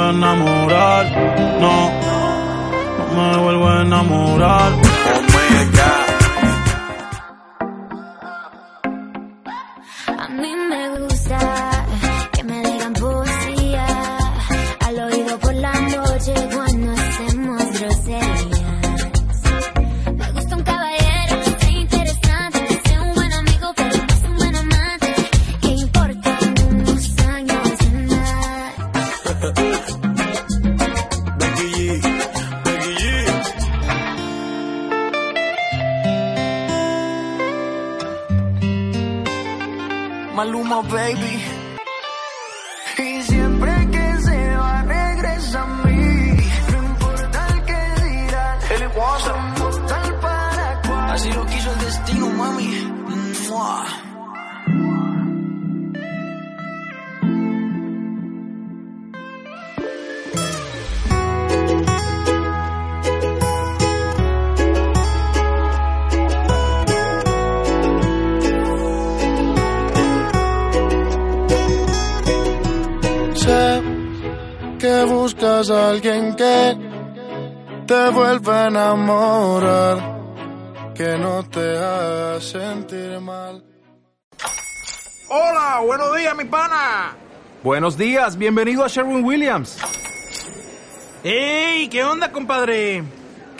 Vuelvo a enamorar, no, no me vuelvo a enamorar. A mí me Maluma, baby. Y siempre que buscas a alguien que te vuelva a enamorar, que no te haga sentir mal. Hola, buenos días, mi pana. Buenos días, bienvenido a Sherwin Williams. ¡Ey! ¿Qué onda, compadre?